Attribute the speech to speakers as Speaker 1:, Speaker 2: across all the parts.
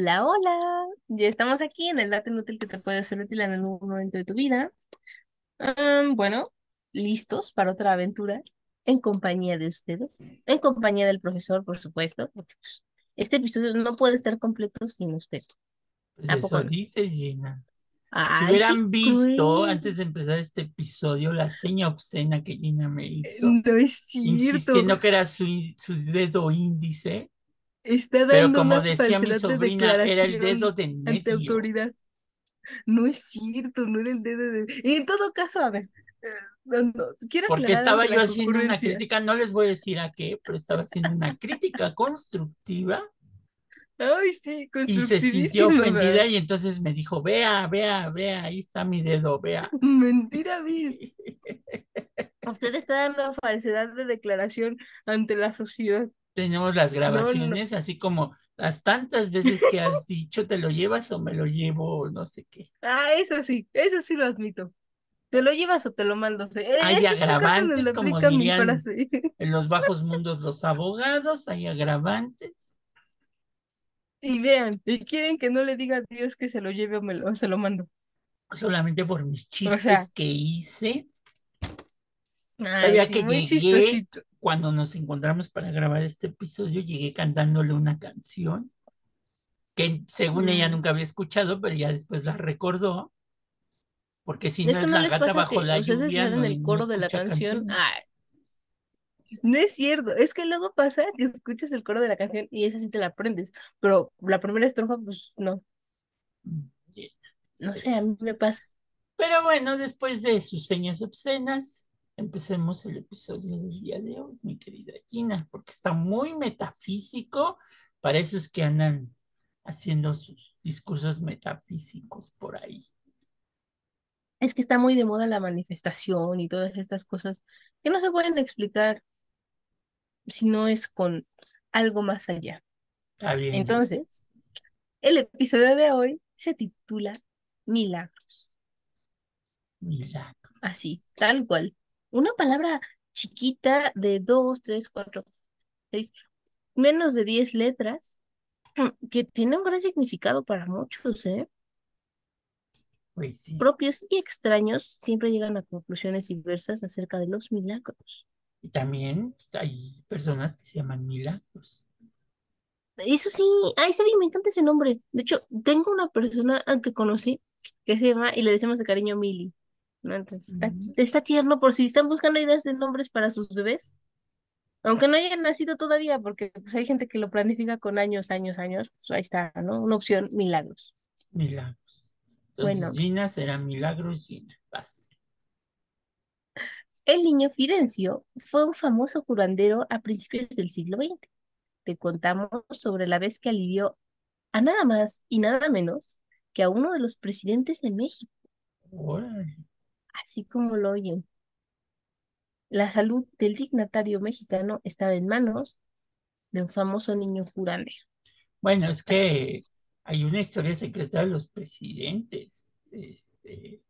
Speaker 1: Hola, hola. Ya estamos aquí en el dato inútil que te puede ser útil en algún momento de tu vida. Am, bueno, listos para otra aventura en compañía de ustedes, en compañía del profesor, por supuesto, pues, este episodio no puede estar completo sin usted.
Speaker 2: Pues
Speaker 1: ¿A poco
Speaker 2: eso dice Gina. Si
Speaker 1: Ay, qué
Speaker 2: hubieran visto
Speaker 1: cruel.
Speaker 2: antes de empezar este episodio la seña obscena que Gina me hizo,
Speaker 1: No es cierto.
Speaker 2: insistiendo que era su, su dedo índice,
Speaker 1: Está
Speaker 2: pero
Speaker 1: dando
Speaker 2: como
Speaker 1: una
Speaker 2: decía mi
Speaker 1: de
Speaker 2: sobrina, era el dedo de
Speaker 1: ante
Speaker 2: medio.
Speaker 1: autoridad. No es cierto, no era el dedo de... Y en todo caso, a ver, eh, no, no, quiero
Speaker 2: Porque estaba yo haciendo una crítica, no les voy a decir a qué, pero estaba haciendo una crítica constructiva
Speaker 1: Ay, sí,
Speaker 2: y se sintió ofendida y entonces me dijo, vea, vea, vea, ahí está mi dedo, vea.
Speaker 1: Mentira, Bis. Usted está dando falsedad de declaración ante la sociedad.
Speaker 2: Tenemos las
Speaker 1: No, no.
Speaker 2: grabaciones, así como las tantas veces que has dicho, te lo llevas o me lo llevo, o no sé qué.
Speaker 1: Ah, eso sí, eso sí lo admito. ¿Te lo llevas o te lo mando? Sí, en
Speaker 2: Hay agravantes, como dirían en los bajos mundos los abogados, hay agravantes.
Speaker 1: Y vean, y quieren que no le diga a Dios que se lo lleve o, me lo, o se lo mando.
Speaker 2: Solamente por mis
Speaker 1: O
Speaker 2: chistes
Speaker 1: sea,
Speaker 2: que hice.
Speaker 1: ay, sí,
Speaker 2: que
Speaker 1: muy
Speaker 2: llegué,
Speaker 1: chistosito.
Speaker 2: Cuando nos encontramos para grabar este episodio, llegué cantándole una canción que según ella
Speaker 1: Mm.
Speaker 2: nunca había escuchado, pero ya después la recordó, porque si no
Speaker 1: Es que
Speaker 2: es
Speaker 1: no
Speaker 2: la gata bajo la lluvia, no,
Speaker 1: el
Speaker 2: no
Speaker 1: coro de la canción. Ay, no es cierto. Es que luego pasa que escuchas el coro de la canción y esa sí te la aprendes. Pero la primera estrofa, pues no.
Speaker 2: Yeah.
Speaker 1: No sé, a mí me pasa.
Speaker 2: Pero bueno, después de sus señas obscenas, empecemos el episodio del día de hoy, mi querida Gina, porque está muy metafísico para esos que andan haciendo sus discursos metafísicos por ahí.
Speaker 1: Es que está muy de moda la manifestación y todas estas cosas que no se pueden explicar si no es con algo más allá.
Speaker 2: Está bien. Gina.
Speaker 1: Entonces, el episodio de hoy se titula Milagros.
Speaker 2: Milagro.
Speaker 1: Así, tal cual. Una palabra chiquita de dos, tres, cuatro, seis, menos de diez letras, que tiene un gran significado para muchos, ¿eh?
Speaker 2: Pues sí.
Speaker 1: Propios y extraños siempre llegan a conclusiones diversas acerca de los milagros.
Speaker 2: Y también hay personas que se llaman milagros.
Speaker 1: Eso sí, ay, sí, me encanta ese nombre. De hecho, tengo una persona que conocí que se llama, y le decimos de cariño Mili. ¿No? Entonces, está,
Speaker 2: Mm.
Speaker 1: está tierno por si están buscando ideas de nombres para sus bebés. Aunque no hayan nacido todavía, porque pues, hay gente que lo planifica con años, años, años. Pues ahí está, ¿no? Una opción, milagros.
Speaker 2: Milagros. Entonces,
Speaker 1: Bueno.
Speaker 2: Gina será milagros Gina. Paz.
Speaker 1: El niño Fidencio fue un famoso curandero a principios del siglo XX. Te contamos sobre la vez que alivió a nada más y nada menos que a uno de los presidentes de México,
Speaker 2: Órale.
Speaker 1: Así como lo oyen. La salud del dignatario mexicano estaba en manos de un famoso niño curandero.
Speaker 2: Bueno, es que hay una historia secreta de los presidentes. Este,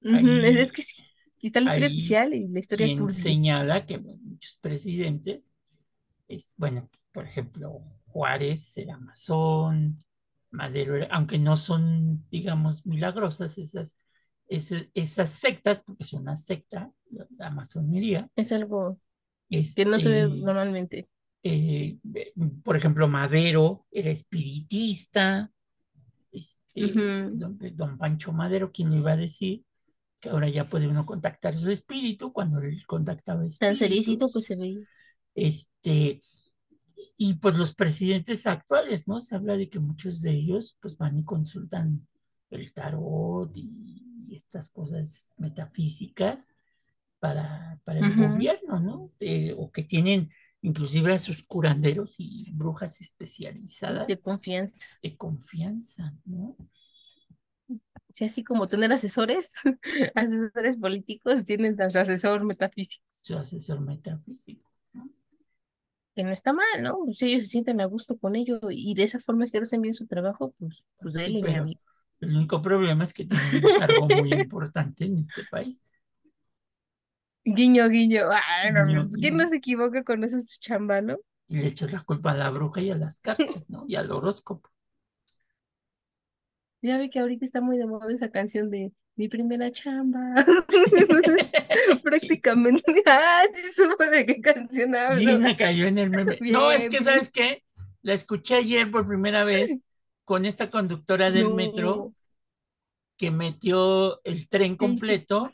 Speaker 1: es, que sí, está la historia oficial y la historia
Speaker 2: quien
Speaker 1: turbia.
Speaker 2: señala que muchos presidentes, es, bueno, por ejemplo, Juárez era masón, Madero era, aunque no son, digamos, milagrosas esas, esas, esas sectas, porque es una secta, la, masonería,
Speaker 1: Es algo que no se ve
Speaker 2: este,
Speaker 1: normalmente.
Speaker 2: eh, eh, por ejemplo, Madero era espiritista, este,
Speaker 1: Ujú.
Speaker 2: don, don Pancho Madero, quien iba a decir que ahora ya puede uno contactar su espíritu cuando él contactaba
Speaker 1: Tan seriecito que se veía.
Speaker 2: Este, y pues los presidentes actuales, ¿no? Se habla de que muchos de ellos pues van y consultan el tarot y, y estas cosas metafísicas para, para el gobierno, ¿no? Eh, o que tienen inclusive a sus curanderos y brujas especializadas
Speaker 1: De confianza.
Speaker 2: de confianza, ¿no?
Speaker 1: Sí, así como tener asesores, asesores políticos, tienen a su asesor metafísico,
Speaker 2: Su asesor metafísico. ¿no?
Speaker 1: que no está mal, ¿no? Pues si ellos se sienten a gusto con ello y de esa forma ejercen bien su trabajo, pues, pues
Speaker 2: Sí,
Speaker 1: dele, mi
Speaker 2: pero
Speaker 1: amigo.
Speaker 2: El único problema es que tienen un cargo muy importante en este país.
Speaker 1: Guiño, guiño. Ay, no,
Speaker 2: Guiño,
Speaker 1: pues, ¿quién
Speaker 2: guiño.
Speaker 1: no se equivoca con esa su chamba, no?
Speaker 2: Y le echas la culpa a la bruja y a las cartas, ¿no? Y al horóscopo.
Speaker 1: Ya ve que ahorita está muy de moda esa canción de mi primera chamba.
Speaker 2: Sí.
Speaker 1: Prácticamente. Ah, sí supe de qué canción hablo.
Speaker 2: Gina cayó en el meme. No, es que. ¿sabes qué? La escuché ayer por primera vez con esta conductora del metro que metió el tren completo,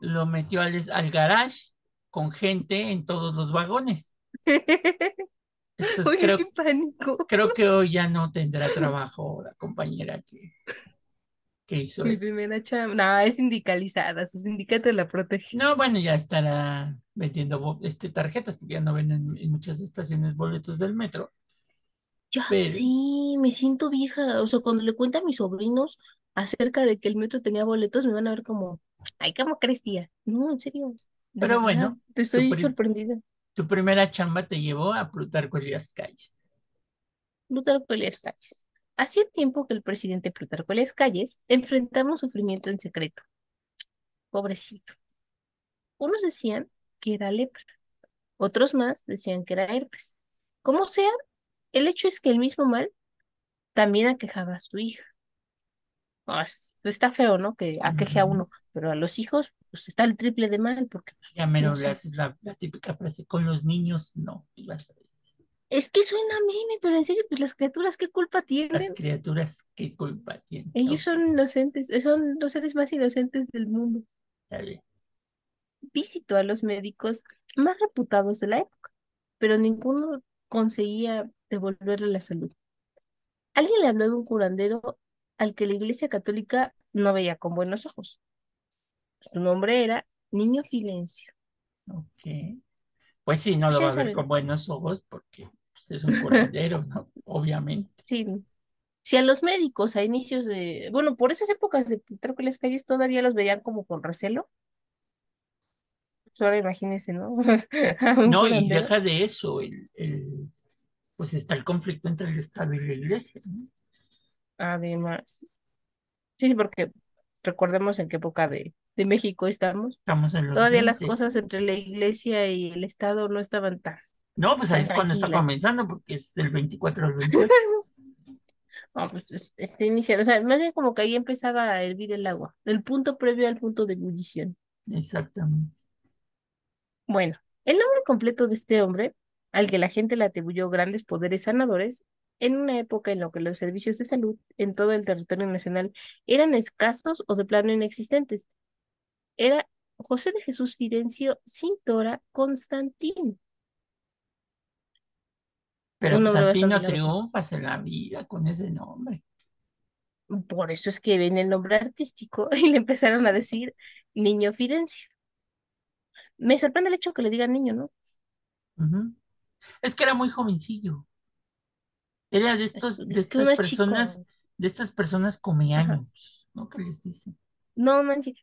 Speaker 2: lo metió al, al garage con gente en todos los vagones. Entonces
Speaker 1: Oye,
Speaker 2: creo,
Speaker 1: qué pánico.
Speaker 2: creo que hoy ya no tendrá trabajo la compañera que, que hizo
Speaker 1: Mi
Speaker 2: eso.
Speaker 1: primera chamba. No, es sindicalizada. Su sindicato la protege.
Speaker 2: No, bueno, ya estará vendiendo este, tarjetas, porque ya no venden en muchas estaciones boletos del metro.
Speaker 1: Ya
Speaker 2: Pero,
Speaker 1: sí, me siento vieja. O sea, cuando le cuento a mis sobrinos acerca de que el metro tenía boletos, me van a ver como, ay, ¿cómo crees, tía? No, en serio.
Speaker 2: Pero
Speaker 1: verdad,
Speaker 2: bueno,
Speaker 1: te estoy sorprendida.
Speaker 2: tu primera chamba te llevó a Plutarco Elías Calles.
Speaker 1: Plutarco Elías Calles. Hacía tiempo que el presidente Plutarco Elías Calles enfrentaba un sufrimiento en secreto. Pobrecito. Unos decían que era lepra, otros más decían que era herpes. Como sea, el hecho es que el mismo mal también aquejaba a su hija. Es- está feo, ¿no? Que aqueje a uno, pero a los hijos, pues está el triple de mal, porque
Speaker 2: Ya
Speaker 1: no
Speaker 2: mero le
Speaker 1: sé.
Speaker 2: haces la, la típica frase, con los niños no, ibas a decir.
Speaker 1: Es que suena meme, pero en serio, pues las criaturas, ¿qué culpa
Speaker 2: Las
Speaker 1: tienen?
Speaker 2: criaturas, ¿qué culpa tienen?
Speaker 1: Ellos son inocentes, eh, son los seres más inocentes del mundo.
Speaker 2: está bien.
Speaker 1: Visitó a los médicos más reputados de la época, pero ninguno conseguía devolverle la salud. Alguien le habló de un curandero al que la Iglesia Católica no veía con buenos ojos. Su nombre era Niño Filencio.
Speaker 2: Ok. Pues sí, no lo va a ver con buenos ojos porque pues, es un curandero, ¿no? Obviamente.
Speaker 1: sí, si a los médicos a inicios de, bueno, por esas épocas de Plutarco las calles todavía los veían como con recelo, pues ahora imagínense, ¿no?
Speaker 2: No, y deja de eso, el, el- pues está el conflicto entre el Estado y la Iglesia, ¿no?
Speaker 1: Además, sí, porque recordemos en qué época de, de México estamos.
Speaker 2: Estamos en
Speaker 1: Todavía las
Speaker 2: 20.
Speaker 1: cosas entre la iglesia y el Estado no estaban tan,
Speaker 2: No, pues ahí es cuando está comenzando, porque es del 24 al 28.
Speaker 1: No, pues es- este inicial, o sea, más bien como que ahí empezaba a hervir el agua, el punto previo al punto de ebullición.
Speaker 2: Exactamente.
Speaker 1: Bueno, el nombre completo de este hombre, al que la gente le atribuyó grandes poderes sanadores, en una época en la que los servicios de salud en todo el territorio nacional eran escasos o de plano inexistentes, era José de Jesús Fidencio Cintora Constantino,
Speaker 2: Pero pues así no triunfas en la vida con ese nombre.
Speaker 1: Por eso es que ven el nombre artístico y le empezaron a decir Niño Fidencio. Me sorprende el hecho que le digan niño, ¿no?
Speaker 2: Ujú. Es que era muy jovencillo. Era de
Speaker 1: Es,
Speaker 2: estos, de
Speaker 1: es
Speaker 2: estas personas,
Speaker 1: chico.
Speaker 2: de estas personas come años, ¿no? ¿Qué les dicen?
Speaker 1: No manches.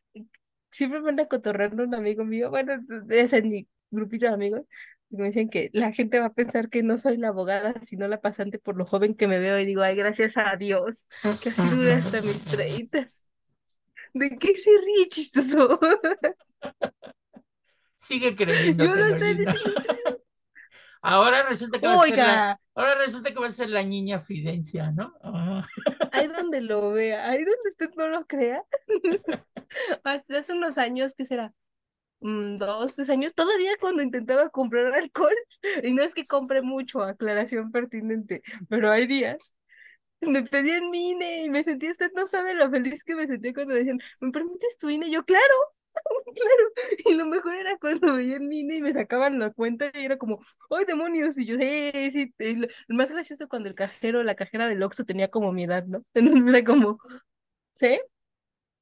Speaker 1: Siempre me anda cotorreando un amigo mío, bueno, es en mi grupito de amigos, y me dicen que la gente va a pensar que no soy la abogada, sino la pasante por lo joven que me veo, y digo, ay, gracias a Dios, que así dure hasta mis treitas. ¿De qué se ríe, chistoso?
Speaker 2: Sigue
Speaker 1: Yo
Speaker 2: creyéndotelo,
Speaker 1: lo estoy diciendo.
Speaker 2: Ahora resulta que va a ser la,
Speaker 1: Oiga,
Speaker 2: ahora resulta que va a ser la niña Fidencia, ¿no? Ah,
Speaker 1: ahí donde lo vea, ahí donde usted no lo crea. Hasta hace unos años, ¿qué será? Mm, dos, tres años, todavía cuando intentaba comprar alcohol, y no es que compre mucho, aclaración pertinente, pero hay días, me pedían mi INE y me sentía, usted no sabe lo feliz que me sentía cuando decían, ¿me permites tu INE? Yo, claro, claro, y lo mejor era cuando veían mi INE y me sacaban la cuenta y era como, ¡ay, demonios! Y yo, ¡eh, sí! más gracioso cuando el cajero, la cajera del Oxxo tenía como mi edad, ¿no? Entonces era como, ¿sí?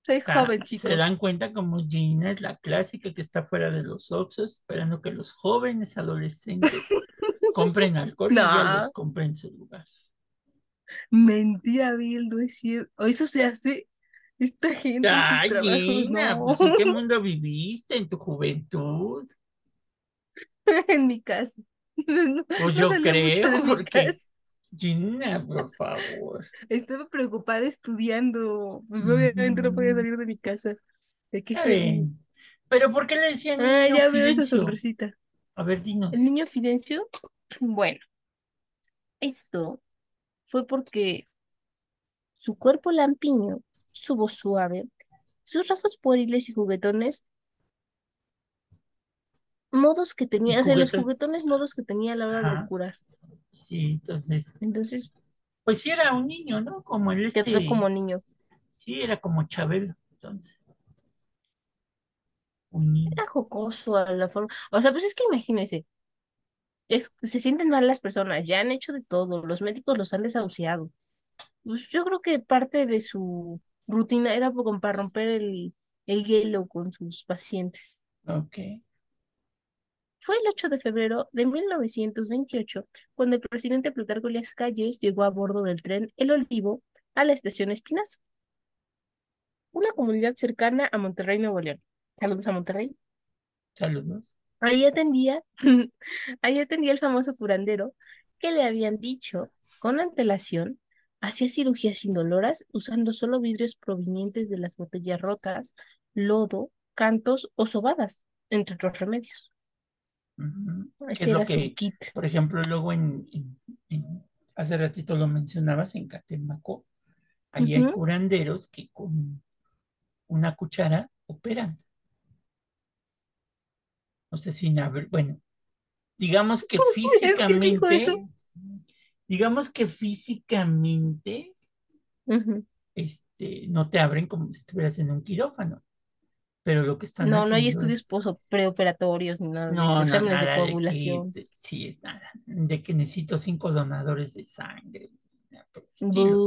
Speaker 1: Soy joven,
Speaker 2: se
Speaker 1: chicos.
Speaker 2: dan cuenta como Gina es la clásica que está fuera de los Oxxos esperando que los jóvenes adolescentes compren alcohol y ella los
Speaker 1: No,
Speaker 2: compre en su lugar.
Speaker 1: mentira, Bill, no es cierto. Eso se hace esta gente sus
Speaker 2: Ay,
Speaker 1: trabajos,
Speaker 2: Gina,
Speaker 1: no.
Speaker 2: pues ¿en qué mundo viviste en tu juventud?
Speaker 1: En mi casa. No,
Speaker 2: Pues yo creo, porque. Gina, por favor.
Speaker 1: Estaba preocupada estudiando. Pues obviamente no podía salir de mi casa. ¿De qué.
Speaker 2: Pero ¿por qué le decían
Speaker 1: Ah,
Speaker 2: niño
Speaker 1: ya veo esa
Speaker 2: Fidencio?
Speaker 1: sonrisita.
Speaker 2: A ver,
Speaker 1: El
Speaker 2: dinos.
Speaker 1: niño Fidencio, bueno, esto fue porque Su cuerpo lampiño, su voz suave, sus rasgos pueriles y juguetones, modos que tenía, o sea, los juguetones modos que tenía a la hora de curar.
Speaker 2: Sí, entonces,
Speaker 1: Entonces
Speaker 2: pues sí era un niño, ¿no? Como el este,
Speaker 1: como niño.
Speaker 2: sí, era como Chabelo, entonces, un niño.
Speaker 1: Era jocoso a la forma. O sea, pues es que imagínese, es, se sienten mal las personas, ya han hecho de todo, los médicos los han desahuciado. Pues yo creo que parte de su rutina era como para romper el, el hielo con sus pacientes.
Speaker 2: Ok,
Speaker 1: Fue el 8 de febrero de 1928 cuando el presidente Plutarco Elías Calles llegó a bordo del tren El Olivo a la estación Espinazo, una comunidad cercana a Monterrey, Nuevo León. Saludos a Monterrey.
Speaker 2: saludos.
Speaker 1: Ahí atendía, ahí atendía el famoso curandero que le habían dicho con antelación, hacía cirugías indoloras usando solo vidrios provenientes de las botellas rotas, lodo, cantos o sobadas, entre otros remedios.
Speaker 2: Ujú. ¿Qué
Speaker 1: Ese
Speaker 2: es lo
Speaker 1: su
Speaker 2: que,
Speaker 1: kit.
Speaker 2: por ejemplo, luego en, en- en- hace ratito lo mencionabas en Catemaco, ahí hay curanderos que con una cuchara operan. No sé si, bueno, digamos que físicamente. Digamos que físicamente, este, no te abren como si estuvieras en un quirófano, pero lo que están
Speaker 1: No, no hay estudios
Speaker 2: es,
Speaker 1: preoperatorios ni nada
Speaker 2: no, no,
Speaker 1: exámenes de
Speaker 2: nada de que,
Speaker 1: coagulación.
Speaker 2: de- sí, es nada, de que necesito cinco donadores de sangre, estilo,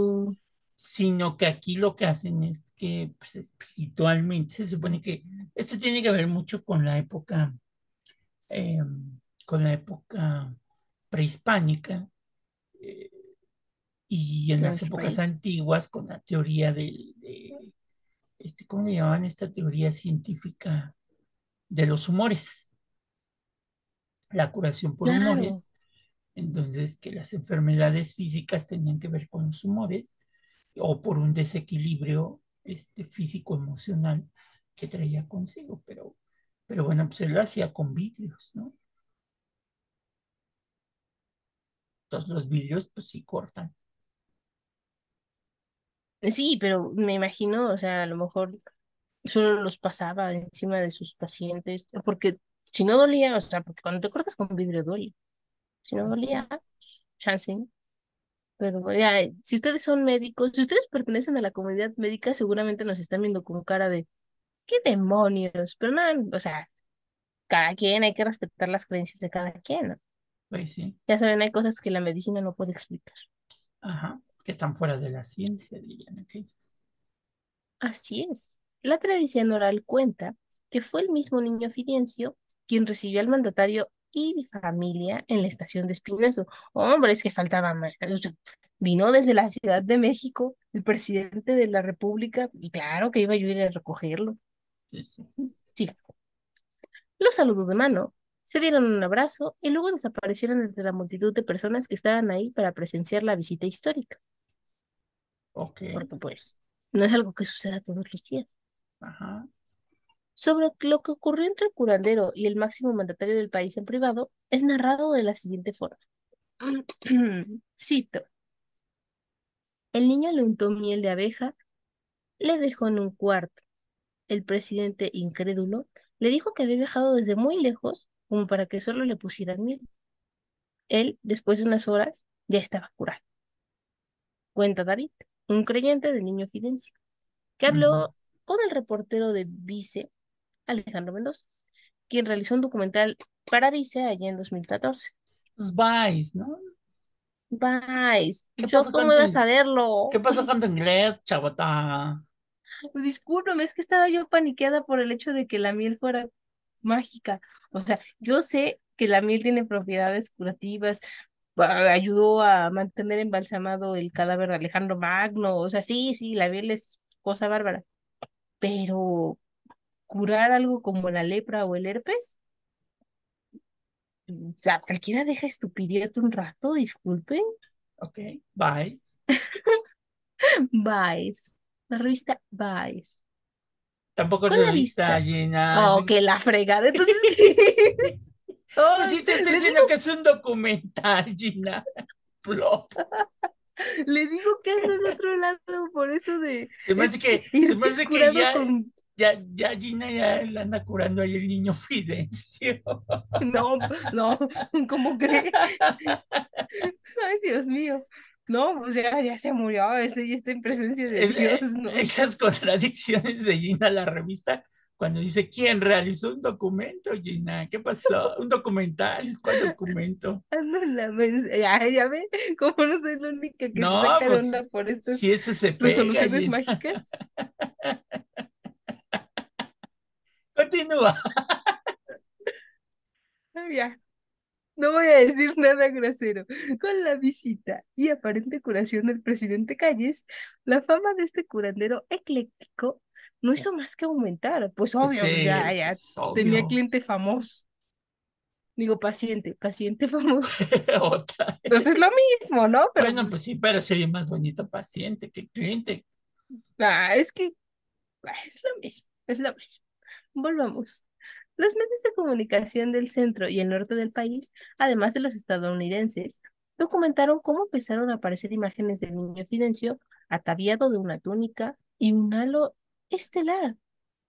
Speaker 2: sino que aquí lo que hacen es que, pues, espiritualmente, se supone que esto tiene que ver mucho con la época, eh, con la época prehispánica, eh, y en las épocas
Speaker 1: país.
Speaker 2: antiguas con la teoría de, de, este, ¿cómo le llamaban esta teoría científica de los humores? La curación por
Speaker 1: Claro.
Speaker 2: humores. Entonces, que las enfermedades físicas tenían que ver con los humores o por un desequilibrio este, físico-emocional que traía consigo. Pero, pero bueno, pues él lo hacía con vidrios, ¿no? Entonces los vidrios, pues sí cortan.
Speaker 1: Sí, pero me imagino, o sea, a lo mejor solo los pasaba encima de sus pacientes, porque si no dolía, o sea, porque cuando te cortas con vidrio duele. Si no dolía, chance. Pero ya, si ustedes son médicos, si ustedes pertenecen a la comunidad médica, seguramente nos están viendo con cara de ¿qué demonios? Pero no, o sea, cada quien hay que respetar las creencias de cada quien, ¿no?
Speaker 2: Pues sí.
Speaker 1: Ya saben, hay cosas que la medicina no puede explicar.
Speaker 2: Ajá. Que están fuera de la ciencia, dirían aquellos.
Speaker 1: Así es. La tradición oral cuenta que fue el mismo niño Fidencio quien recibió al mandatario y familia en la estación de Espinazo. Hombre, es que faltaba más. Vino desde la Ciudad de México el presidente de la República y claro que iba yo a ir a recogerlo.
Speaker 2: Pues sí.
Speaker 1: Sí. Los saludó de mano, se dieron un abrazo y luego desaparecieron entre la multitud de personas que estaban ahí para presenciar la visita histórica,
Speaker 2: Ok.
Speaker 1: porque pues no es algo que suceda todos los días.
Speaker 2: Ajá.
Speaker 1: Sobre lo que ocurrió entre el curandero y el máximo mandatario del país en privado es narrado de la siguiente forma. Cito. El niño le untó miel de abeja, le dejó en un cuarto. El presidente, incrédulo, le dijo que había viajado desde muy lejos como para que solo le pusieran miel. Él, después de unas horas, ya estaba curado. Cuenta David, un creyente del niño Fidencio, que habló con el reportero de Vice, Alejandro Mendoza, quien realizó un documental para Vice allá en 2014.
Speaker 2: Pues Vice, ¿no?
Speaker 1: Vice,
Speaker 2: ¿Qué
Speaker 1: ¿yo
Speaker 2: pasó
Speaker 1: cómo
Speaker 2: con
Speaker 1: iba
Speaker 2: tu,
Speaker 1: a saberlo?
Speaker 2: ¿Qué pasó con tu inglés, chavata?
Speaker 1: Discúlpame, es que estaba yo paniqueada por el hecho de que la miel fuera mágica. O sea, yo sé que la miel tiene propiedades curativas, ayudó a mantener embalsamado el cadáver de Alejandro Magno. O sea, sí, sí, la miel es cosa bárbara. Pero curar algo como la lepra o el herpes, o sea, cualquiera deja estupidez un rato, disculpen.
Speaker 2: Ok, Vice.
Speaker 1: Vice, la revista Vice.
Speaker 2: Tampoco es
Speaker 1: la vista.
Speaker 2: llena. es
Speaker 1: Oh, que la fregada. Entonces, ¿qué?
Speaker 2: Pues sí, te estoy diciendo que es un documental, Gina. Plop.
Speaker 1: Le digo que ando en otro lado, por eso de
Speaker 2: Además de que, además de que ya,
Speaker 1: con...
Speaker 2: ya, ya Gina ya le anda curando ahí el niño Fidencio.
Speaker 1: No, no, ¿cómo cree? Ay, Dios mío. No, pues ya, ya se murió, ese ya está en presencia de
Speaker 2: Es- eh,
Speaker 1: Dios, ¿no?
Speaker 2: Esas contradicciones de Gina, la revista, cuando dice, ¿quién realizó un documento, Gina? ¿Qué pasó? ¿Un documental? ¿Cuál documento?
Speaker 1: Ya, ya ve, como no soy la única que
Speaker 2: No,
Speaker 1: saca
Speaker 2: pues,
Speaker 1: onda por estas
Speaker 2: Si eso se pega,
Speaker 1: resoluciones
Speaker 2: Gina.
Speaker 1: mágicas.
Speaker 2: Continúa.
Speaker 1: Ah, Ya, no voy a decir nada grosero. Con la visita y aparente curación del presidente Calles, la fama de este curandero ecléctico no hizo más que aumentar. Pues obvio,
Speaker 2: Sí,
Speaker 1: ya, ya
Speaker 2: es
Speaker 1: tenía cliente famoso. Digo, paciente, paciente famoso.
Speaker 2: Otra.
Speaker 1: Entonces es lo mismo, ¿no? Pero
Speaker 2: Bueno,
Speaker 1: pues,
Speaker 2: pues sí, pero sería más bonito paciente que cliente.
Speaker 1: ah, es que ah, es lo mismo, es lo mismo. Volvamos. Los medios de comunicación del centro y el norte del país, además de los estadounidenses, documentaron cómo empezaron a aparecer imágenes del niño Fidencio ataviado de una túnica y un halo estelar,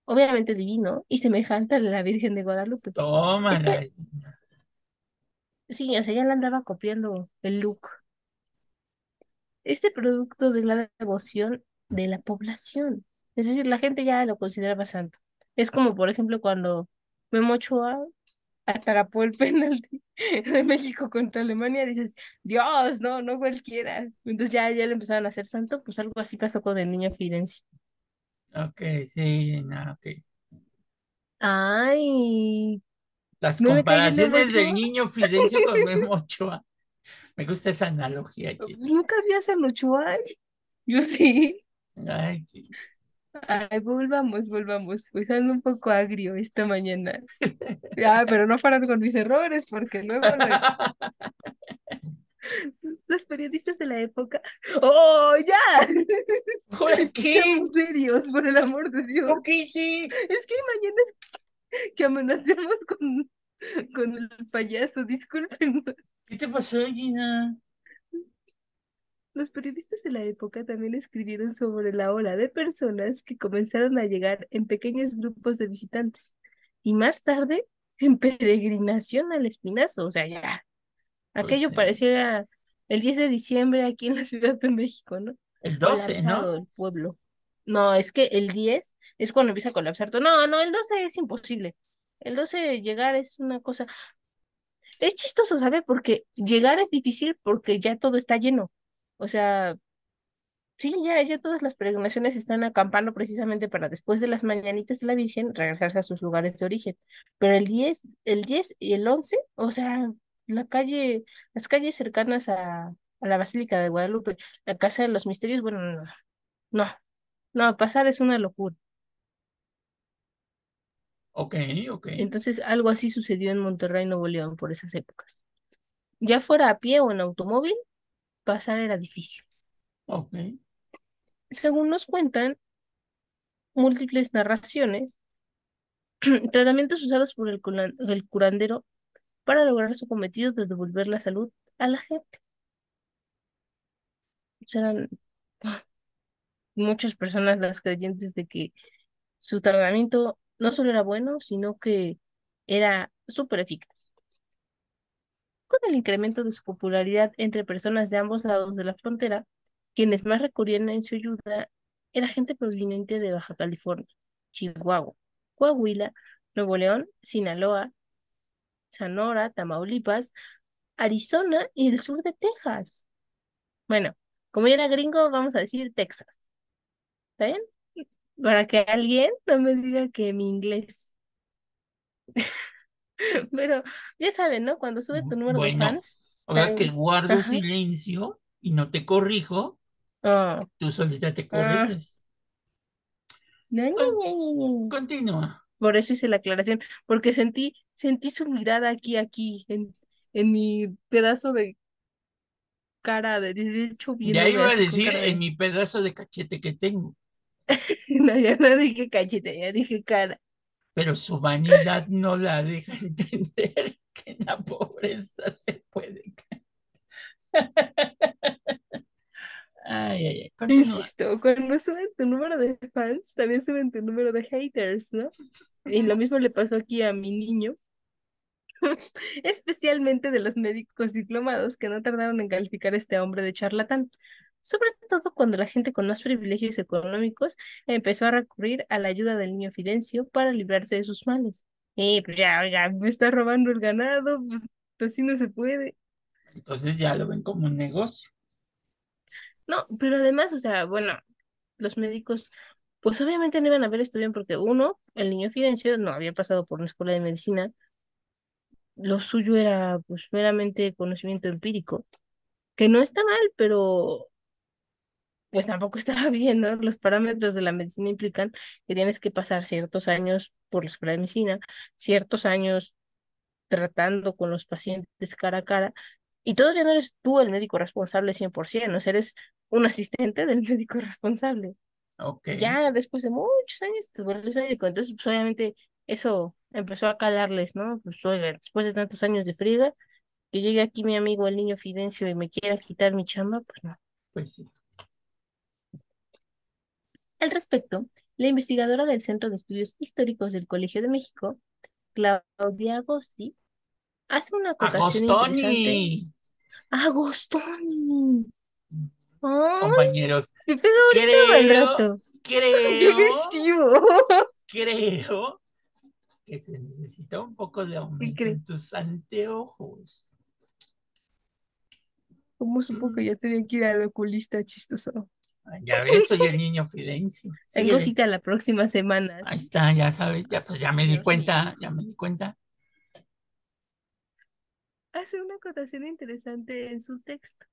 Speaker 1: obviamente divino y semejante a la Virgen de Guadalupe.
Speaker 2: Tómala.
Speaker 1: Este, sí, o sea, ya le andaba copiando el look. Este producto de la devoción de la población. Es decir, la gente ya lo consideraba santo. Es como, por ejemplo, cuando Memo Ochoa atrapó el penalti de México contra Alemania, dices, Dios, no, no cualquiera. Entonces ya, ya le empezaron a hacer santo, pues algo así pasó con el niño Fidencio.
Speaker 2: Ok, sí, Gina, ok.
Speaker 1: Ay,
Speaker 2: Las
Speaker 1: ¿no
Speaker 2: comparaciones del niño Fidencio con Memo Ochoa. Me gusta esa analogía, Gina.
Speaker 1: Nunca vi a San Ochoa. Yo sí.
Speaker 2: Ay, Gina.
Speaker 1: Ay, volvamos, volvamos. Pues ando un poco agrio esta mañana. Ya, pero no parar con mis errores, porque luego, los periodistas de la época. ¡Oh, ya!
Speaker 2: ¿Por qué?
Speaker 1: Seamos serios, por el amor de Dios.
Speaker 2: ¿Por qué sí?
Speaker 1: Es que mañana es que amenacemos con, con el payaso, disculpen.
Speaker 2: ¿Qué te pasó, Gina?
Speaker 1: Los periodistas de la época también escribieron sobre la ola de personas que comenzaron a llegar en pequeños grupos de visitantes y más tarde en peregrinación al Espinazo. O sea, ya,
Speaker 2: Pues
Speaker 1: aquello parecía el 10 de diciembre aquí en la Ciudad de México, ¿no?
Speaker 2: El 12,
Speaker 1: Colapsado
Speaker 2: ¿no?
Speaker 1: el pueblo. No, es que el 10 es cuando empieza a colapsar todo. No, no, el 12 es imposible. El 12 llegar es una cosa. Es chistoso, ¿sabe? Porque llegar es difícil porque ya todo está lleno. O sea, sí, ya, ya todas las peregrinaciones están acampando precisamente para después de las mañanitas de la Virgen regresarse a sus lugares de origen. Pero el 10, el 10 y el 11, o sea, la calle, las calles cercanas a, a la Basílica de Guadalupe, la Casa de los Misterios, bueno, no, no, no, pasar es una locura.
Speaker 2: Ok, ok.
Speaker 1: Entonces, algo así sucedió en Monterrey, Nuevo León, por esas épocas. Ya fuera a pie o en automóvil, pasar era difícil.
Speaker 2: Ok.
Speaker 1: Según nos cuentan múltiples narraciones, tratamientos usados por el, el curandero para lograr su cometido de devolver la salud a la gente. Ah, muchas personas las creyentes de que su tratamiento no solo era bueno, sino que era súper eficaz. Con el incremento de su popularidad entre personas de ambos lados de la frontera, quienes más recurrían en su ayuda era gente proveniente de Baja California, Chihuahua, Coahuila, Nuevo León, Sinaloa, Sonora, Tamaulipas, Arizona y el sur de Texas. Bueno, como era gringo, vamos a decir Texas. ¿Está bien? Para que alguien no me diga que mi inglés. Pero ya saben, ¿no? Cuando sube tu número de fans.
Speaker 2: ahora que guardo
Speaker 1: Ajá.
Speaker 2: silencio y no te corrijo,
Speaker 1: Ah,
Speaker 2: tú solita te
Speaker 1: ah.
Speaker 2: corriges.
Speaker 1: ña, ña.
Speaker 2: Continúa.
Speaker 1: Por eso hice la aclaración, porque sentí, sentí su mirada aquí, aquí, en, en mi pedazo de cara de derecho
Speaker 2: Ya
Speaker 1: viéndome
Speaker 2: iba a decir
Speaker 1: de-
Speaker 2: en mi pedazo de cachete que tengo,
Speaker 1: No, ya no dije cachete, ya dije cara.
Speaker 2: Pero su vanidad no la deja entender que la pobreza se puede caer. Ay, ay, ay.
Speaker 1: Insisto, cuando suben tu número de fans, también suben tu número de haters, ¿no? Y lo mismo le pasó aquí a mi niño, especialmente de los médicos diplomados que no tardaron en calificar a este hombre de charlatán, sobre todo cuando la gente con más privilegios económicos empezó a recurrir a la ayuda del niño Fidencio para librarse de sus males. Eh, pues ya, ya, me está robando el ganado, pues así no se puede.
Speaker 2: Entonces ya lo ven como un negocio.
Speaker 1: No, pero además, o sea, bueno, los médicos, pues obviamente no iban a ver esto bien porque uno, el niño Fidencio no había pasado por una escuela de medicina, lo suyo era pues meramente conocimiento empírico, que no está mal, pero pues tampoco estaba bien, ¿no? Los parámetros de la medicina implican que tienes que pasar ciertos años por la escuela de medicina, ciertos años tratando con los pacientes cara a cara, y todavía no eres tú el médico responsable 100%, ¿no? O sea, eres un asistente del médico responsable.
Speaker 2: Ok.
Speaker 1: Ya después de muchos años te vuelves médico, entonces pues obviamente eso empezó a calarles, ¿no? Pues oiga, después de tantos años de friga, que llegue aquí mi amigo el niño Fidencio y me quiera quitar mi chamba, pues no.
Speaker 2: Pues sí.
Speaker 1: Al respecto, la investigadora del Centro de Estudios Históricos del Colegio de México, Claudia Agosti, hace una acotación interesante.
Speaker 2: ¡Agostoni!
Speaker 1: ¡Agostoni! ¡Ay!
Speaker 2: Compañeros, creo,
Speaker 1: rato. ¡Qué
Speaker 2: creo, creo que se necesita un poco de aumento en tus anteojos.
Speaker 1: ¿Cómo supo que ya tenía que ir al oculista chistoso?
Speaker 2: Ya ves, soy el niño Fidencio.
Speaker 1: Tengo cita la próxima semana.
Speaker 2: Ahí está, ya sabes, ya pues ya me di cuenta, ya me di cuenta.
Speaker 1: Hace una acotación interesante en su texto.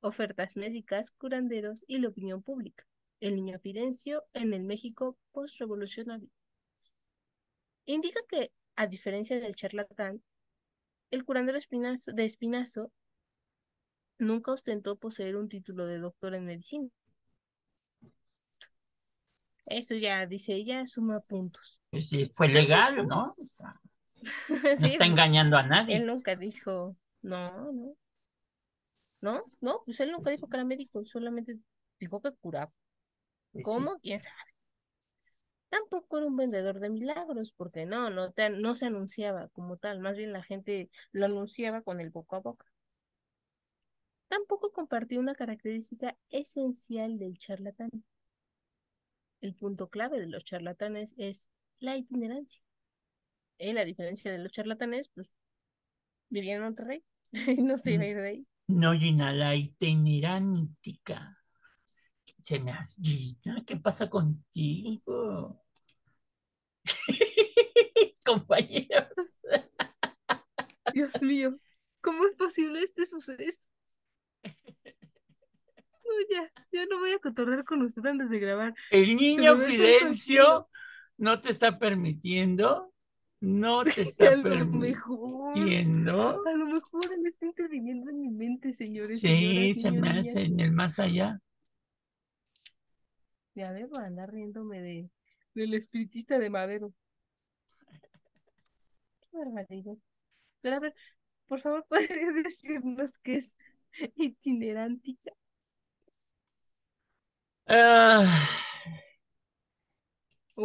Speaker 1: Ofertas médicas, curanderos y la opinión pública. El niño Fidencio en el México postrevolucionario. Indica que, a diferencia del charlatán, el curandero Espinazo, de Espinazo nunca ostentó poseer un título de doctor en medicina. Eso ya, dice ella, suma puntos.
Speaker 2: Pues sí, fue legal, ¿no? O sea, no
Speaker 1: Sí,
Speaker 2: está
Speaker 1: pues,
Speaker 2: engañando a nadie.
Speaker 1: Él nunca dijo, no, no. No, no, pues él nunca dijo que era médico, solamente dijo que curaba.
Speaker 2: Pues.
Speaker 1: ¿Cómo? ¿Quién sabe? Tampoco era un vendedor de milagros, porque no, no, te- no se anunciaba como tal, más bien la gente lo anunciaba con el boca a boca. Tampoco compartió una característica esencial del charlatán. El punto clave de los charlatanes es la itinerancia. Él, a diferencia de los charlatanes, pues vivía en Monterrey y no se iba a ir de ahí.
Speaker 2: No, Gina, la itinerántica. Se me hace. Gina, ¿qué pasa contigo? Compañeros.
Speaker 1: Dios mío, ¿cómo es posible este suceso? Ya, ya no voy a cotorrear con usted antes de grabar.
Speaker 2: El niño Fidencio no te está permitiendo, no te está
Speaker 1: A lo mejor,
Speaker 2: permitiendo.
Speaker 1: a lo mejor él está interviniendo en mi mente, señores.
Speaker 2: Sí,
Speaker 1: señoras,
Speaker 2: se me hace en el más allá.
Speaker 1: Ya a andar riéndome de, del espiritista de Madero. Qué barbaridad. Pero a ver, por favor, ¿podría decirnos qué es itinerántica?
Speaker 2: Ah,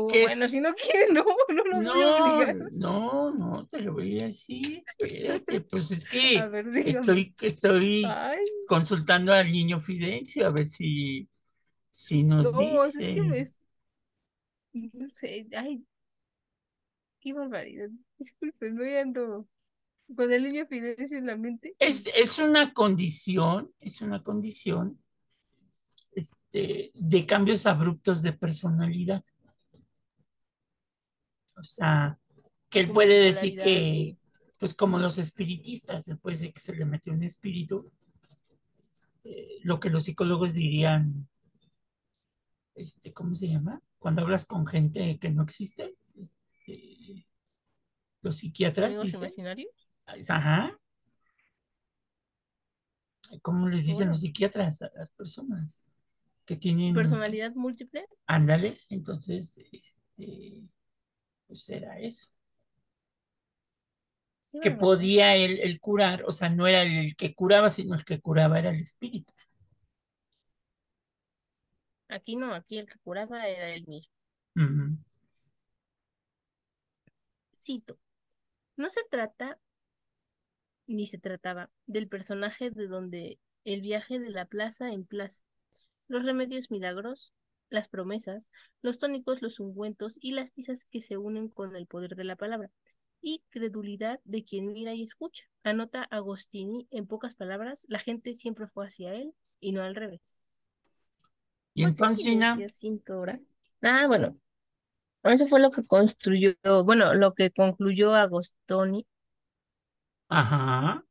Speaker 2: ¿Qué
Speaker 1: bueno,
Speaker 2: es?
Speaker 1: si no quiere, no, no lo voy a
Speaker 2: no,
Speaker 1: obligar.
Speaker 2: no, no, te lo voy a decir. Espérate, pues es que
Speaker 1: ver,
Speaker 2: estoy, estoy
Speaker 1: Ay,
Speaker 2: consultando al niño Fidencio a ver si, si nos
Speaker 1: no, es que
Speaker 2: dice.
Speaker 1: me... No sé, ay, qué barbaridad. Disculpen, no ando con el niño Fidencio en la mente.
Speaker 2: Es, es una condición, es una condición este, de cambios abruptos de personalidad. O sea, que él puede decir que, pues como los espiritistas, él puede decir que se le metió un espíritu, este, lo que los psicólogos dirían, este, ¿cómo se llama? Cuando hablas con gente que no existe, este, los psiquiatras
Speaker 1: ¿Amigos
Speaker 2: dicen,
Speaker 1: imaginarios?
Speaker 2: ajá, ¿cómo les dicen
Speaker 1: Bueno.
Speaker 2: los psiquiatras a las personas que tienen,
Speaker 1: ¿Personalidad múltiple?
Speaker 2: ándale, entonces, este, pues era eso. Que podía él, él curar, o sea, no era el, el que curaba, sino el que curaba era el espíritu.
Speaker 1: Aquí no, aquí el que curaba era él mismo. Cito, no se trata, ni se trataba, del personaje de donde el viaje de la plaza en plaza, los remedios milagros, las promesas, los tónicos, los ungüentos y las tizas que se unen con el poder de la palabra, y credulidad de quien mira y escucha. Anota Agostini, en pocas palabras, la gente siempre fue hacia él y no al revés.
Speaker 2: Y
Speaker 1: Pues
Speaker 2: entonces,
Speaker 1: cintura. Ah, bueno, eso fue lo que construyó, bueno, lo que concluyó Agostoni.
Speaker 2: ajá,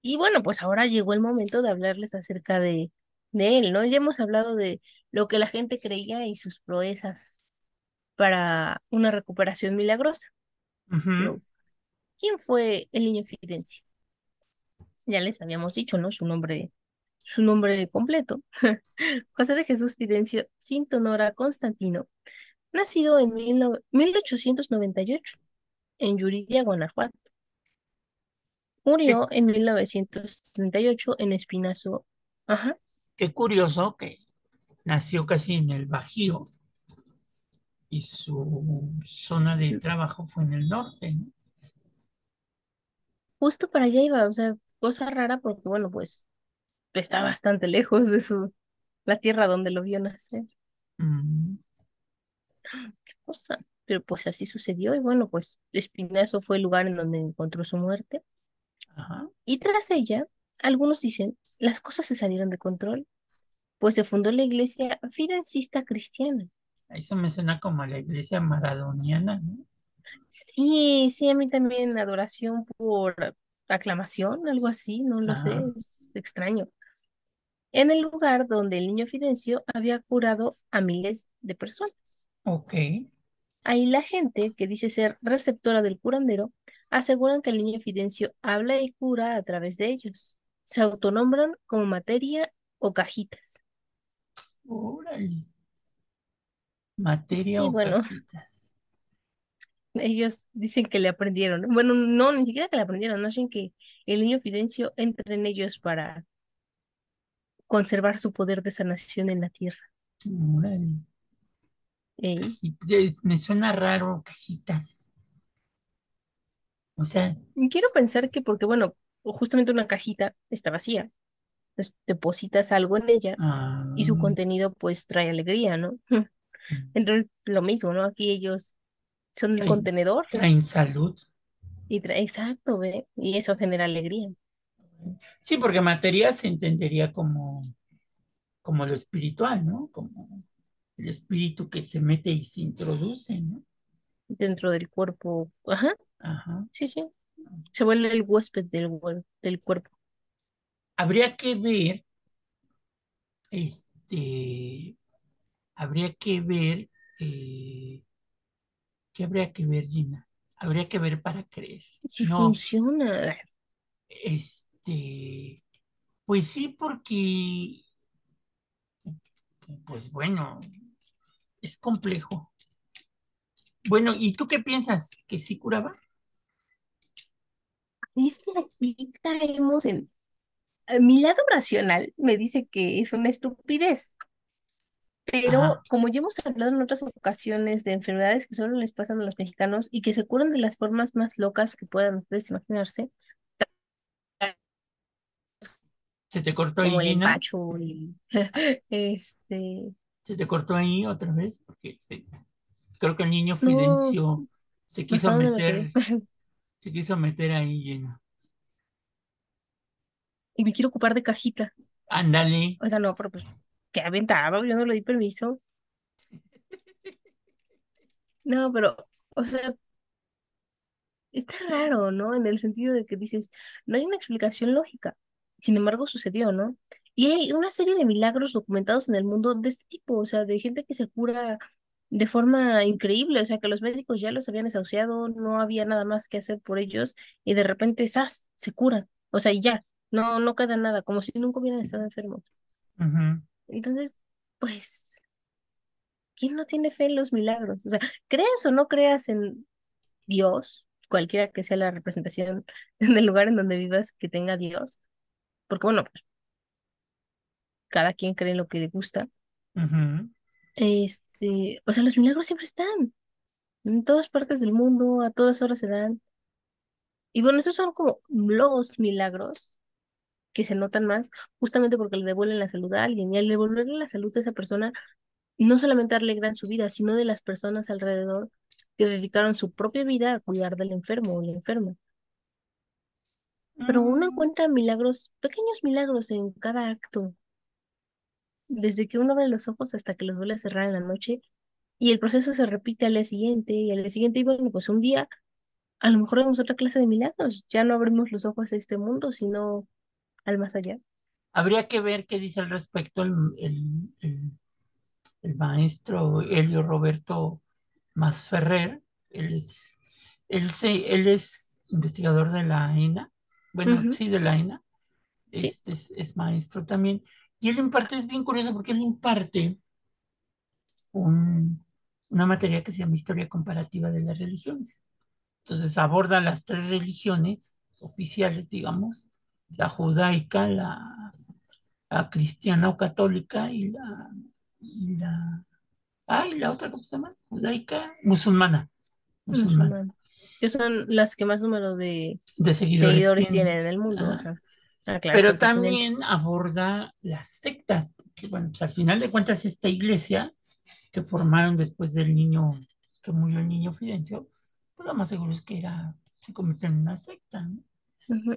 Speaker 1: Y bueno, pues ahora llegó el momento de hablarles acerca de, de él, ¿no? Ya hemos hablado de lo que la gente creía y sus proezas para una recuperación milagrosa. ¿quién fue el niño Fidencio? Ya les habíamos dicho, ¿no? Su nombre, su nombre completo. José de Jesús Fidencio Cintonora Constantino, nacido en mil no- 1898 en Yuriria, Guanajuato. Murió en 1938 en Espinazo. Ajá.
Speaker 2: Qué curioso que nació casi en el Bajío y su zona de trabajo fue en el norte, ¿no?
Speaker 1: Justo para allá iba, o sea, cosa rara porque, bueno, pues está bastante lejos de su, la tierra donde lo vio nacer.
Speaker 2: Mm,
Speaker 1: Qué cosa. Pero pues así sucedió y bueno, pues Espinazo fue el lugar en donde encontró su muerte.
Speaker 2: ajá.
Speaker 1: Y tras ella, algunos dicen, las cosas se salieron de control, pues se fundó la iglesia fidencista cristiana.
Speaker 2: Eso me suena como la iglesia maradoniana, ¿no?
Speaker 1: Sí, sí, a mí también adoración por aclamación, algo así, no lo sé, es extraño. En el lugar donde el niño Fidencio había curado a miles de personas.
Speaker 2: ok.
Speaker 1: Ahí la gente que dice ser receptora del curandero aseguran que el niño Fidencio habla y cura a través de ellos. Se autonombran como materia o cajitas.
Speaker 2: Órale. Materia
Speaker 1: Sí,
Speaker 2: o
Speaker 1: bueno,
Speaker 2: cajitas.
Speaker 1: ellos dicen que le aprendieron. Bueno, no, ni siquiera que le aprendieron, más bien que el niño Fidencio entra en ellos para conservar su poder de sanación en la tierra.
Speaker 2: Órale. Me suena raro, cajitas. O sea,
Speaker 1: Quiero pensar que porque, bueno, justamente una cajita está vacía, entonces depositas algo en ella
Speaker 2: ah,
Speaker 1: y su contenido pues trae alegría, ¿no? Entonces, lo mismo, ¿no? Aquí ellos son el contenedor
Speaker 2: traen salud.
Speaker 1: y trae, exacto, ¿ve? Y eso genera alegría
Speaker 2: Sí, porque materia se entendería como, como lo espiritual, ¿no? Como el espíritu que se mete y se introduce, ¿no?
Speaker 1: dentro del cuerpo. Ajá,
Speaker 2: Ajá.
Speaker 1: sí, sí. Se vuelve el huésped del, del cuerpo.
Speaker 2: Habría que ver, este, habría que ver, eh, ¿qué habría que ver, Gina? Habría que ver para creer.
Speaker 1: Si
Speaker 2: No,
Speaker 1: funciona.
Speaker 2: este, pues sí, porque, pues bueno, es complejo. Bueno, ¿y tú qué piensas? ¿Que sí curaba?
Speaker 1: Es que aquí caemos en... Mi lado racional me dice que es una estupidez, pero
Speaker 2: Ajá.
Speaker 1: como ya hemos hablado en otras ocasiones de enfermedades que solo les pasan a los mexicanos y que se curan de las formas más locas que puedan ustedes imaginarse,
Speaker 2: ¿Se te cortó ahí,
Speaker 1: el
Speaker 2: Gina?
Speaker 1: empacho y este,
Speaker 2: ¿Se te cortó ahí otra vez? Porque sí, creo que el niño
Speaker 1: no,
Speaker 2: Fidencio se
Speaker 1: ¿hasta
Speaker 2: quiso meter, se quiso meter ahí, Gina.
Speaker 1: Y me quiero ocupar de cajita.
Speaker 2: Ándale.
Speaker 1: Oiga, no, pero pues, qué aventado, yo no le di permiso. No, pero, o sea, está raro, ¿no? En el sentido de que dices, no hay una explicación lógica. Sin embargo, sucedió, ¿no? Y hay una serie de milagros documentados en el mundo de este tipo, o sea, de gente que se cura de forma increíble, o sea, que los médicos ya los habían desahuciado, no había nada más que hacer por ellos, y de repente, ¡zas! se curan. O sea, y ya, no, no queda nada, como si nunca hubieran estado enfermos. Entonces, pues, ¿quién no tiene fe en los milagros? O sea, creas o no creas en Dios, cualquiera que sea la representación en el lugar en donde vivas que tenga Dios, porque bueno, pues cada quien cree en lo que le gusta. Este, o sea, los milagros siempre están. En todas partes del mundo, a todas horas se dan. Y bueno, estos son como los milagros que se notan más, justamente porque le devuelven la salud a alguien. Y al devolverle la salud a esa persona, no solamente alegran su vida, sino de las personas alrededor que dedicaron su propia vida a cuidar del enfermo o la enferma. Pero uno
Speaker 2: Mm,
Speaker 1: encuentra milagros, pequeños milagros en cada acto, desde que uno abre los ojos hasta que los vuelve a cerrar en la noche, y el proceso se repite al día siguiente, y al día siguiente, y bueno, pues un día a lo mejor vemos otra clase de milagros, ya no abrimos los ojos a este mundo, sino al más allá.
Speaker 2: Habría que ver qué dice al respecto el, el- el- el maestro Helio Roberto Masferrer. Él es, él se- él es investigador de la ENA, bueno, sí, de la ENA,
Speaker 1: sí,
Speaker 2: este es, es maestro también. Y él imparte, es bien curioso porque él imparte un- una materia que se llama Historia Comparativa de las Religiones. Entonces aborda las tres religiones oficiales, digamos, la judaica, la, la cristiana o católica y la, y la, ah, y la otra, ¿cómo se llama? Judaica, musulmana, musulmana.
Speaker 1: Que son las que más número de
Speaker 2: de seguidores
Speaker 1: seguidores
Speaker 2: tienen.
Speaker 1: tienen en el mundo,
Speaker 2: ajá.
Speaker 1: Ah, claro,
Speaker 2: Pero también aborda las sectas, que bueno, pues al final de cuentas esta iglesia que formaron después del niño, que murió el niño Fidencio, pues lo más seguro es que era, se convirtió en una secta, ¿no?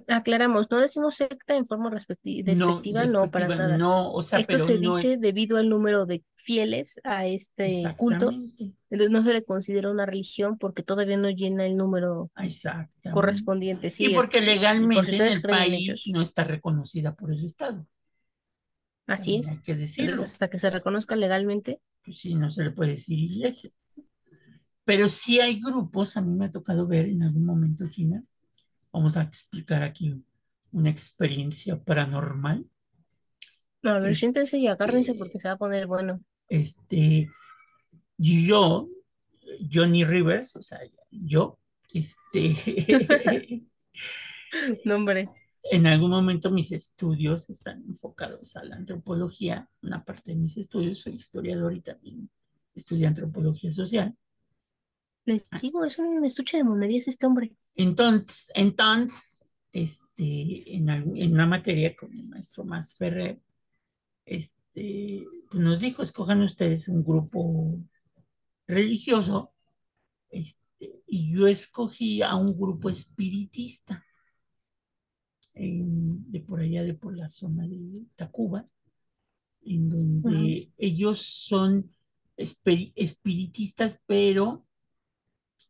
Speaker 1: Aclaramos, no decimos secta en forma respecti-
Speaker 2: No,
Speaker 1: despectiva, no, para nada.
Speaker 2: no, o sea,
Speaker 1: Esto
Speaker 2: pero
Speaker 1: se
Speaker 2: no
Speaker 1: dice debido al número de fieles a este culto, entonces no se le considera una religión porque todavía no llena el número
Speaker 2: exactamente.
Speaker 1: correspondiente.
Speaker 2: Y
Speaker 1: Sí, es-
Speaker 2: porque legalmente en el país no está reconocida por el Estado,
Speaker 1: Así
Speaker 2: también hay
Speaker 1: es.
Speaker 2: que
Speaker 1: Entonces,
Speaker 2: decirlo,
Speaker 1: hasta que se reconozca legalmente,
Speaker 2: pues sí, no se le puede decir iglesia. Pero sí hay grupos, a mí me ha tocado ver en algún momento, China, vamos a explicar aquí una experiencia paranormal.
Speaker 1: a ver, siéntense y agárrense
Speaker 2: Este,
Speaker 1: porque se va a poner bueno.
Speaker 2: este, yo, Johnny Rivers, o sea, yo, este,
Speaker 1: No, hombre.
Speaker 2: en algún momento mis estudios están enfocados a la antropología, una parte de mis estudios, soy historiador y también estudié antropología social.
Speaker 1: Les digo, es un estuche de monerías este hombre.
Speaker 2: Entonces, entonces este, en, en una materia con el maestro Mas Ferrer, este, pues nos dijo, escojan ustedes un grupo religioso, este, y yo escogí a un grupo espiritista en- de por allá, de por la zona de Tacuba, en donde ellos son espiritistas, pero,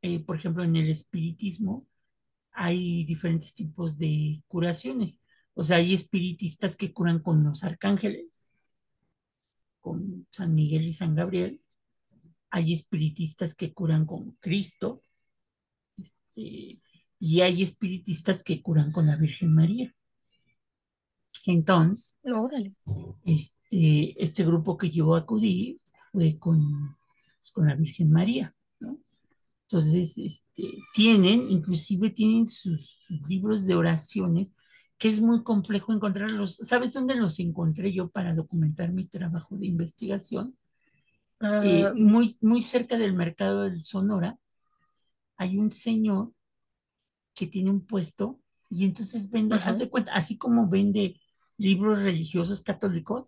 Speaker 2: eh, por ejemplo, en el espiritismo hay diferentes tipos de curaciones. O sea, hay espiritistas que curan con los arcángeles, con San Miguel y San Gabriel. Hay espiritistas que curan con Cristo. este, y hay espiritistas que curan con la Virgen María. Entonces, este, este grupo que yo acudí fue con, pues, con la Virgen María. Entonces, este, tienen, inclusive tienen sus, sus libros de oraciones, que es muy complejo encontrarlos. ¿Sabes dónde los encontré yo para documentar mi trabajo de investigación?
Speaker 1: Ah,
Speaker 2: Eh, muy, muy cerca del mercado del Sonora hay un señor que tiene un puesto y entonces vende, haz de cuenta, así como vende libros religiosos católicos,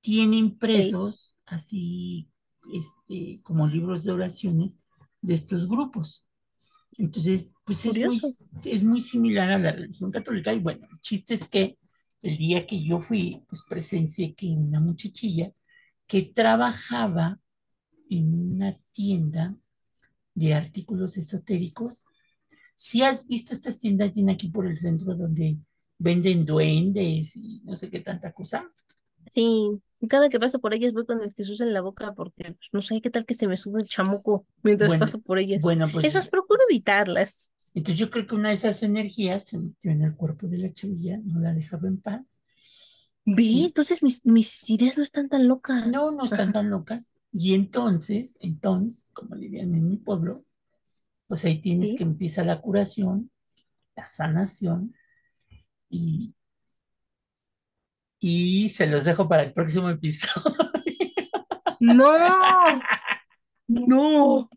Speaker 2: tiene
Speaker 1: Sí.
Speaker 2: impresos así este, como libros de oraciones de estos grupos. Entonces, pues es muy, es muy similar a la religión católica. Y bueno, el chiste es que el día que yo fui, pues presencié que una muchachilla que trabajaba en una tienda de artículos esotéricos. Si has visto estas tiendas llenas aquí por el centro donde venden duendes y no sé qué tanta cosa.
Speaker 1: Sí. Cada que paso por ellas voy con el Jesús en la boca porque pues, no sé qué tal que se me sube el chamuco mientras
Speaker 2: Bueno,
Speaker 1: paso por ellas.
Speaker 2: bueno,
Speaker 1: Es más,
Speaker 2: pues
Speaker 1: procuro evitarlas.
Speaker 2: entonces yo creo que una de esas energías se metió en el cuerpo de la chavilla, no la dejaba en paz.
Speaker 1: Ve, entonces mis, mis ideas no están tan locas.
Speaker 2: no, no están tan locas. Y entonces, entonces, como dirían en mi pueblo, pues ahí tienes que empieza la curación, la sanación y, y se los dejo para el próximo episodio.
Speaker 1: No, no,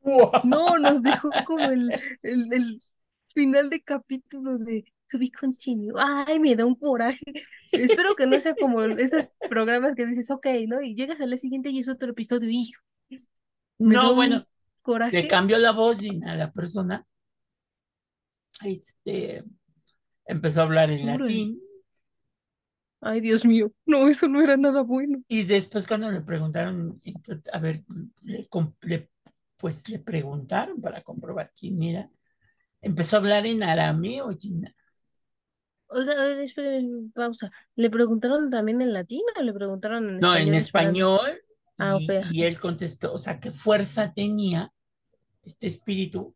Speaker 1: no, nos dejó como el, el, el final de capítulo de To be continued. Ay, me da un coraje. Espero que no sea como esos programas que dices, ok, ¿no? Y llegas al siguiente y es otro episodio, hijo. Me
Speaker 2: No, bueno, le
Speaker 1: coraje.
Speaker 2: cambió la voz Gina, a la persona. Este, empezó a hablar en latín.
Speaker 1: Ay, Dios mío, no, eso no era nada bueno.
Speaker 2: Y después cuando le preguntaron, a ver, le, pues le preguntaron para comprobar quién era, empezó a hablar en arameo, Gina.
Speaker 1: Oiga, a ver, espérenme, pausa. ¿Le preguntaron también en latín o le preguntaron en
Speaker 2: No, en
Speaker 1: español?
Speaker 2: español,
Speaker 1: Ah,
Speaker 2: y,
Speaker 1: ok,
Speaker 2: y él contestó, o sea, qué fuerza tenía este espíritu,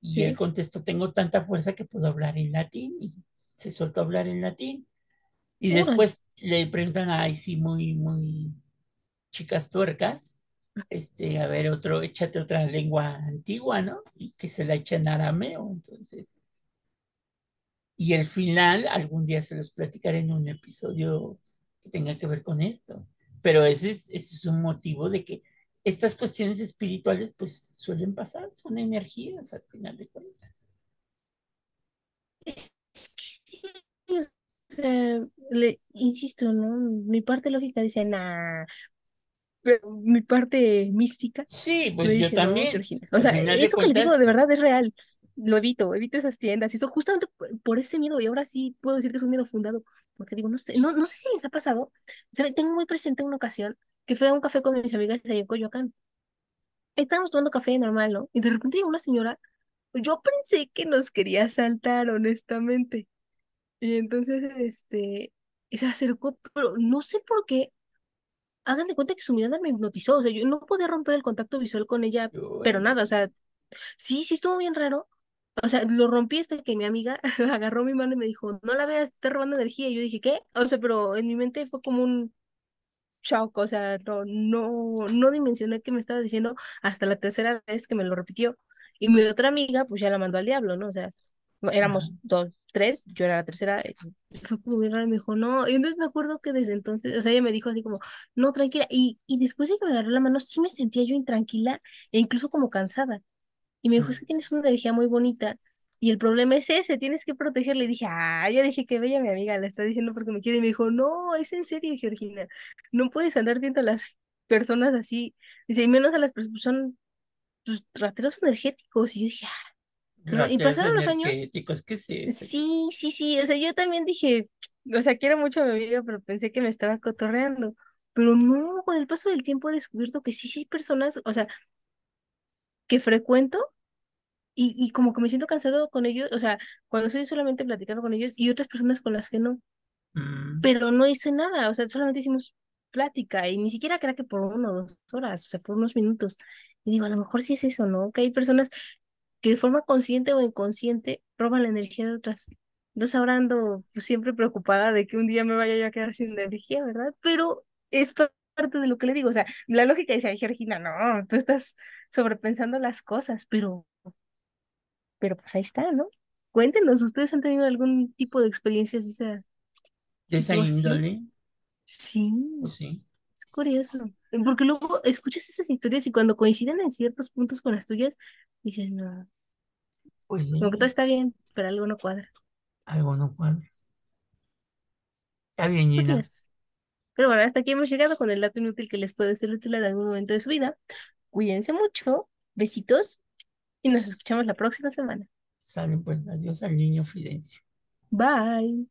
Speaker 2: y
Speaker 1: Sí.
Speaker 2: él contestó, tengo tanta fuerza que puedo hablar en latín, y se soltó a hablar en latín. Y después le preguntan, ay, sí, muy, muy chicas tuercas, este, a ver, otro, échate otra lengua antigua, ¿no? Y que se la echa en arameo, entonces. Y el final, algún día se los platicaré en un episodio que tenga que ver con esto. Pero ese es, ese es un motivo de que estas cuestiones espirituales, pues, suelen pasar, son energías al final de cuentas.
Speaker 1: Es que sí, sea, le insisto, ¿no? Mi parte lógica dice, nah, pero mi parte mística
Speaker 2: Sí, pues yo
Speaker 1: dice, no,
Speaker 2: también.
Speaker 1: Georgina. O sea,
Speaker 2: de
Speaker 1: eso que le digo
Speaker 2: cuentas,
Speaker 1: de verdad es real. Lo evito, evito esas tiendas. Y eso justamente por, ese miedo, y ahora sí puedo decir que es un miedo fundado, porque digo, no sé, no, no sé si les ha pasado. ¿Sabe? Tengo muy presente una ocasión que fue a un café con mis amigas en Coyoacán. Estábamos tomando café normal, ¿no? Y de repente llegó una señora, yo pensé que nos quería asaltar, honestamente. Y entonces, este, se acercó, pero no sé por qué. Hagan de cuenta que su mirada me hipnotizó. O sea, yo no podía romper el contacto visual con ella, pero nada. O sea, sí, sí estuvo bien raro. O sea, lo rompí hasta que mi amiga agarró mi mano y me dijo, no la veas, te está robando energía. Y yo dije, ¿qué? O sea, pero en mi mente fue como un shock. O sea, no, no, no dimensioné qué me estaba diciendo hasta la tercera vez que me lo repitió. Y mi otra amiga, pues ya la mandó al diablo, ¿no? O sea, éramos dos, tres, yo era la tercera, y fue como bien raro, y me dijo, no, y entonces me acuerdo que desde entonces, o sea, ella me dijo así como, no, tranquila, y, y después de que me agarró la mano, sí me sentía yo intranquila e incluso como cansada, y me dijo, es que tienes una energía muy bonita, y el problema es ese, tienes que protegerla, y dije, ah, yo dije, qué bella mi amiga, la está diciendo porque me quiere, y me dijo, no, es en serio, Georgina, no puedes andar viendo a las personas así, dice, y menos a las personas, son, pues, rateros energéticos, y yo dije, ah, ¿no? Y pasaron los años,
Speaker 2: energéticos, ¿qué es eso?
Speaker 1: Sí, sí, sí, o sea, yo también dije, o sea, quiero mucho a mi amiga, pero pensé que me estaba cotorreando. Pero no, con el paso del tiempo he descubierto que sí, sí hay personas, o sea, que frecuento y, y como que me siento cansado con ellos, o sea, cuando estoy solamente platicando con ellos y otras personas con las que no,
Speaker 2: Mm,
Speaker 1: pero no hice nada, o sea, solamente hicimos plática y ni siquiera creo que por una o dos horas, o sea, por unos minutos. Y digo, a lo mejor sí es eso, ¿no? Que hay personas que de forma consciente o inconsciente roban la energía de otras. Entonces ahora ando pues, siempre preocupada de que un día me vaya yo a quedar sin energía, ¿verdad? Pero es pa- parte de lo que le digo, o sea, la lógica dice, ay, Georgina, no, tú estás sobrepensando las cosas, pero, pero pues ahí está, ¿no? Cuéntenos, ¿ustedes han tenido algún tipo de experiencias de esa
Speaker 2: de esa índole,
Speaker 1: Sí,
Speaker 2: pues sí,
Speaker 1: es curioso. Porque luego escuchas esas historias y cuando coinciden en ciertos puntos con las tuyas, dices, no,
Speaker 2: pues
Speaker 1: como que todo
Speaker 2: sí,
Speaker 1: está bien, pero algo no cuadra.
Speaker 2: algo no cuadra. Está bien, Gina.
Speaker 1: Curioso. Pero bueno, hasta aquí hemos llegado con el dato inútil que les puede ser útil en algún momento de su vida. Cuídense mucho, besitos y nos escuchamos la próxima semana.
Speaker 2: Sale pues, adiós al niño Fidencio.
Speaker 1: Bye.